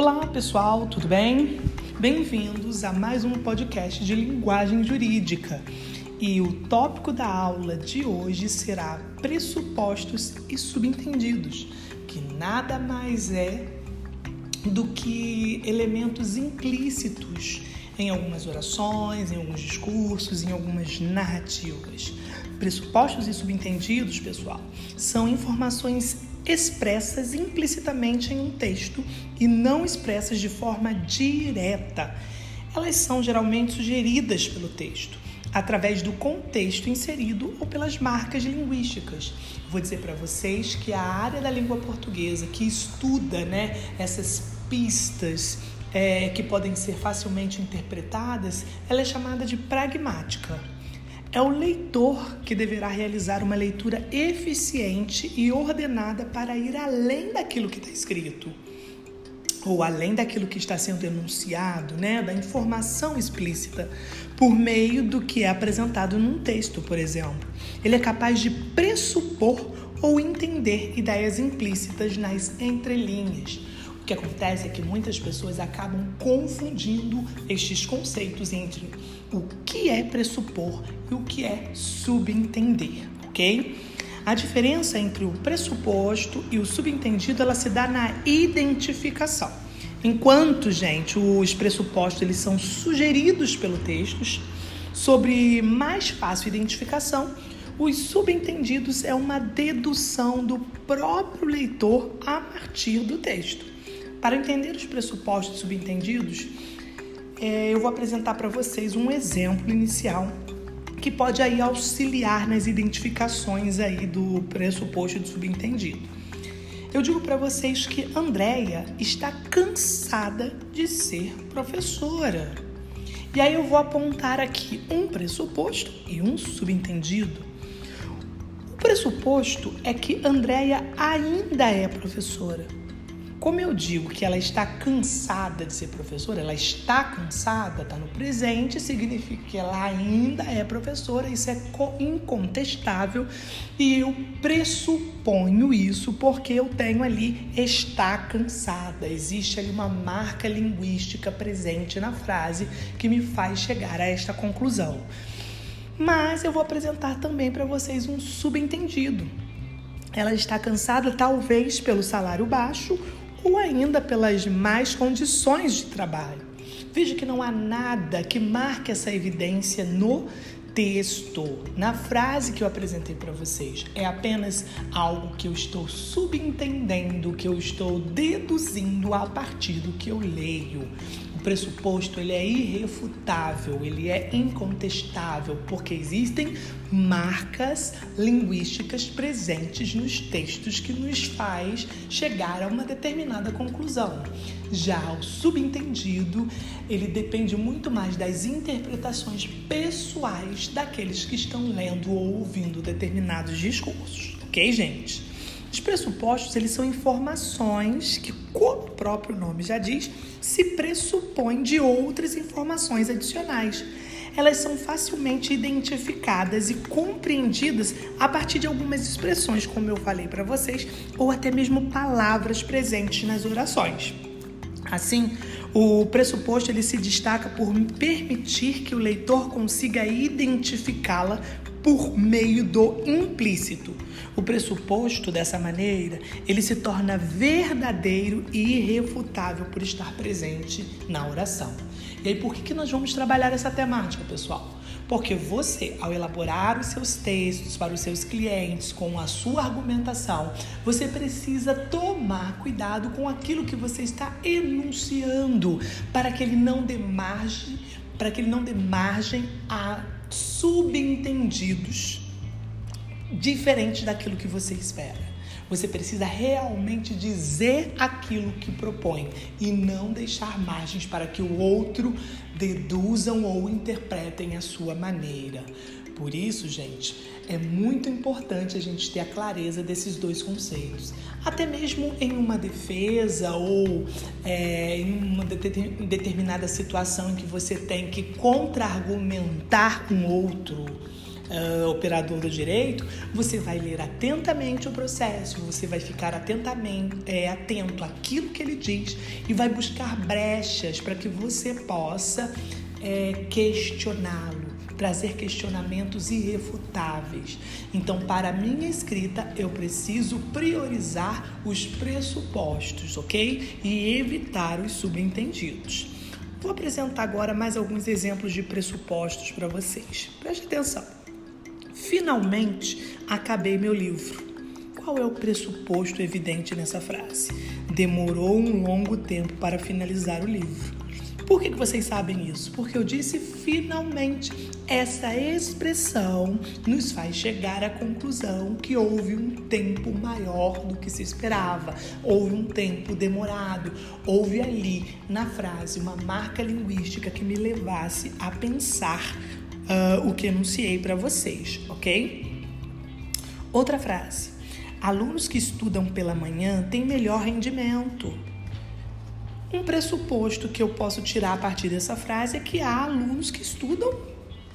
Olá pessoal, tudo bem? Bem-vindos a mais um podcast de linguagem jurídica. E o tópico da aula de hoje será pressupostos e subentendidos, que nada mais é do que elementos implícitos em algumas orações, em alguns discursos, em algumas narrativas. Pressupostos e subentendidos, pessoal, são informações expressas implicitamente em um texto e não expressas de forma direta. Elas são geralmente sugeridas pelo texto, através do contexto inserido ou pelas marcas linguísticas. Vou dizer para vocês que a área da língua portuguesa que estuda né, essas pistas é, que podem ser facilmente interpretadas, ela é chamada de pragmática. É o leitor que deverá realizar uma leitura eficiente e ordenada para ir além daquilo que está escrito, ou além daquilo que está sendo enunciado, né, da informação explícita, por meio do que é apresentado num texto, por exemplo. Ele é capaz de pressupor ou entender ideias implícitas nas entrelinhas. Que acontece é que muitas pessoas acabam confundindo estes conceitos entre o que é pressupor e o que é subentender, ok? A diferença entre o pressuposto e o subentendido ela se dá na identificação. Enquanto, gente, os pressupostos eles são sugeridos pelo texto sobre mais fácil identificação, os subentendidos é uma dedução do próprio leitor a partir do texto. Para entender os pressupostos subentendidos, é, eu vou apresentar para vocês um exemplo inicial que pode aí auxiliar nas identificações aí do pressuposto do subentendido. Eu digo para vocês que Andréia está cansada de ser professora. E aí eu vou apontar aqui um pressuposto e um subentendido. O pressuposto é que Andréia ainda é professora. Como eu digo que ela está cansada de ser professora, ela está cansada, está no presente, significa que ela ainda é professora, isso é incontestável e eu pressuponho isso porque eu tenho ali está cansada. Existe ali uma marca linguística presente na frase que me faz chegar a esta conclusão. Mas eu vou apresentar também para vocês um subentendido. Ela está cansada, talvez pelo salário baixo ou ainda pelas más condições de trabalho. Veja que não há nada que marque essa evidência no texto, na frase que eu apresentei para vocês. É apenas algo que eu estou subentendendo, que eu estou deduzindo a partir do que eu leio. Pressuposto ele é irrefutável, ele é incontestável, porque existem marcas linguísticas presentes nos textos que nos faz chegar a uma determinada conclusão. Já o subentendido, ele depende muito mais das interpretações pessoais daqueles que estão lendo ou ouvindo determinados discursos, ok, gente? Os pressupostos, eles são informações que, como o próprio nome já diz, se pressupõem de outras informações adicionais. Elas são facilmente identificadas e compreendidas a partir de algumas expressões, como eu falei para vocês, ou até mesmo palavras presentes nas orações. Assim, o pressuposto ele se destaca por permitir que o leitor consiga identificá-la por meio do implícito. O pressuposto dessa maneira, ele se torna verdadeiro e irrefutável por estar presente na oração. E aí, por que, que nós vamos trabalhar essa temática, pessoal? Porque você, ao elaborar os seus textos para os seus clientes com a sua argumentação, você precisa tomar cuidado com aquilo que você está enunciando, para que ele não dê margem, para que ele não dê margem a subentendidos diferentes daquilo que você espera. Você precisa realmente dizer aquilo que propõe e não deixar margens para que o outro deduzam ou interpretem a sua maneira. Por isso, gente, é muito importante a gente ter a clareza desses dois conceitos. Até mesmo em uma defesa ou é, em uma determinada situação em que você tem que contra-argumentar com outro uh, operador do direito, você vai ler atentamente o processo, você vai ficar atentamente, é, atento àquilo que ele diz e vai buscar brechas para que você possa é, questioná-lo trazer questionamentos irrefutáveis. Então, para minha escrita, eu preciso priorizar os pressupostos, ok? E evitar os subentendidos. Vou apresentar agora mais alguns exemplos de pressupostos para vocês. Preste atenção. Finalmente acabei meu livro. Qual é o pressuposto evidente nessa frase? Demorou um longo tempo para finalizar o livro. Por que, que vocês sabem isso? Porque eu disse finalmente. Essa expressão nos faz chegar à conclusão que houve um tempo maior do que se esperava, houve um tempo demorado, houve ali na frase uma marca linguística que me levasse a pensar uh, o que enunciei para vocês, ok? Outra frase. Alunos que estudam pela manhã têm melhor rendimento. Um pressuposto que eu posso tirar a partir dessa frase é que há alunos que estudam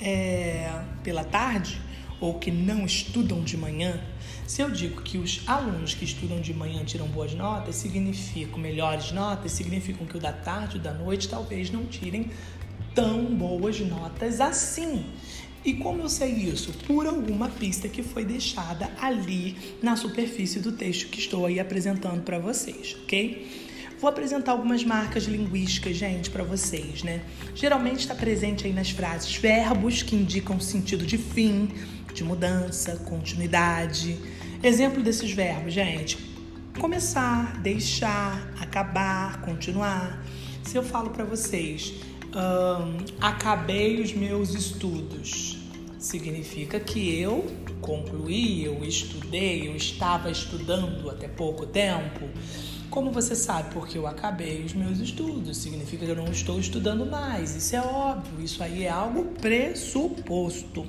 é, pela tarde ou que não estudam de manhã. Se eu digo que os alunos que estudam de manhã tiram boas notas, significa melhores notas, significam que o da tarde e da noite talvez não tirem tão boas notas assim. E como eu sei isso? Por alguma pista que foi deixada ali na superfície do texto que estou aí apresentando para vocês, ok? Vou apresentar algumas marcas linguísticas, gente, para vocês, né? Geralmente está presente aí nas frases verbos que indicam sentido de fim, de mudança, continuidade. Exemplo desses verbos, gente: começar, deixar, acabar, continuar. Se eu falo para vocês, um, acabei os meus estudos. Significa que eu concluí, eu estudei, eu estava estudando até pouco tempo. Como você sabe? Porque eu acabei os meus estudos. Significa que eu não estou estudando mais. Isso é óbvio. Isso aí é algo pressuposto.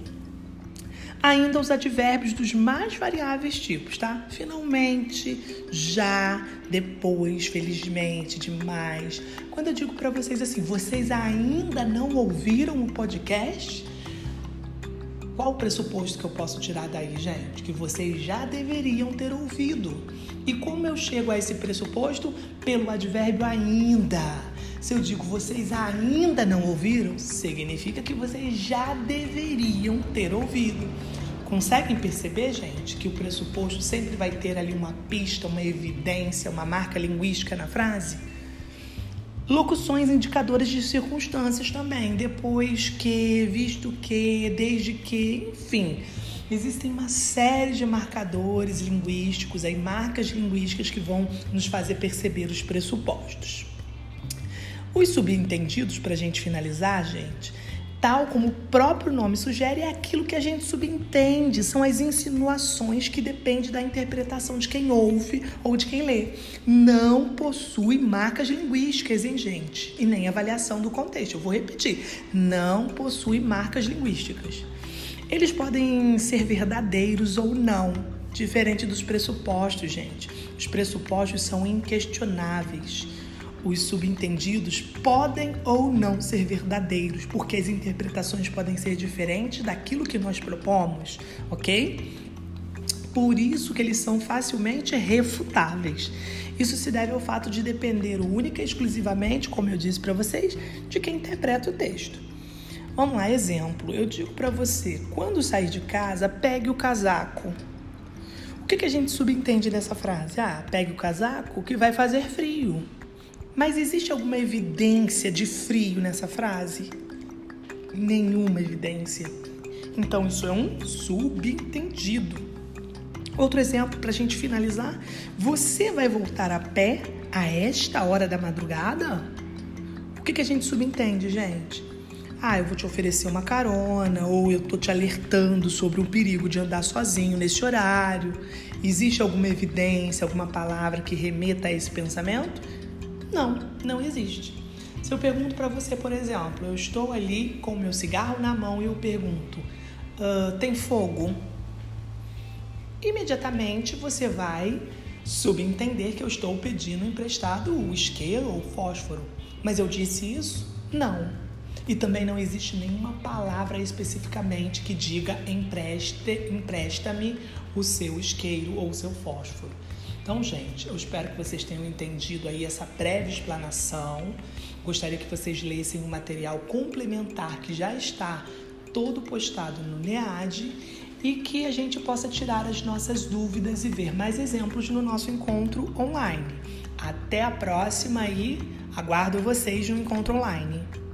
Ainda os advérbios dos mais variáveis tipos, tá? Finalmente, já, depois, felizmente, demais. Quando eu digo para vocês assim, vocês ainda não ouviram o podcast? Qual o pressuposto que eu posso tirar daí, gente? Que vocês já deveriam ter ouvido. E como eu chego a esse pressuposto? Pelo advérbio ainda. Se eu digo vocês ainda não ouviram, significa que vocês já deveriam ter ouvido. Conseguem perceber, gente, que o pressuposto sempre vai ter ali uma pista, uma evidência, uma marca linguística na frase? Locuções indicadoras de circunstâncias também, depois que, visto que, desde que, enfim. Existem uma série de marcadores linguísticos, aí, marcas linguísticas que vão nos fazer perceber os pressupostos. Os subentendidos, para a gente finalizar, gente, tal como o próprio nome sugere, é aquilo que a gente subentende, são as insinuações que dependem da interpretação de quem ouve ou de quem lê. Não possui marcas linguísticas, hein, gente? E nem avaliação do contexto. Eu vou repetir: não possui marcas linguísticas. Eles podem ser verdadeiros ou não, diferente dos pressupostos, gente. Os pressupostos são inquestionáveis os subentendidos podem ou não ser verdadeiros, porque as interpretações podem ser diferentes daquilo que nós propomos, ok? Por isso que eles são facilmente refutáveis. Isso se deve ao fato de depender única e exclusivamente, como eu disse para vocês, de quem interpreta o texto. Vamos lá, exemplo. Eu digo para você, quando sair de casa, pegue o casaco. O que, que a gente subentende dessa frase? Ah, pegue o casaco que vai fazer frio. Mas existe alguma evidência de frio nessa frase? Nenhuma evidência. Então isso é um subentendido. Outro exemplo para a gente finalizar: você vai voltar a pé a esta hora da madrugada? O que, que a gente subentende, gente? Ah, eu vou te oferecer uma carona, ou eu tô te alertando sobre o perigo de andar sozinho nesse horário. Existe alguma evidência, alguma palavra que remeta a esse pensamento? Não, não existe. Se eu pergunto para você, por exemplo, eu estou ali com o meu cigarro na mão e eu pergunto: uh, tem fogo? Imediatamente você vai subentender que eu estou pedindo emprestado o isqueiro ou fósforo. Mas eu disse isso? Não. E também não existe nenhuma palavra especificamente que diga empreste, empresta-me o seu isqueiro ou o seu fósforo. Então, gente, eu espero que vocês tenham entendido aí essa breve explanação. Gostaria que vocês lessem o um material complementar que já está todo postado no NEAD e que a gente possa tirar as nossas dúvidas e ver mais exemplos no nosso encontro online. Até a próxima e aguardo vocês no encontro online.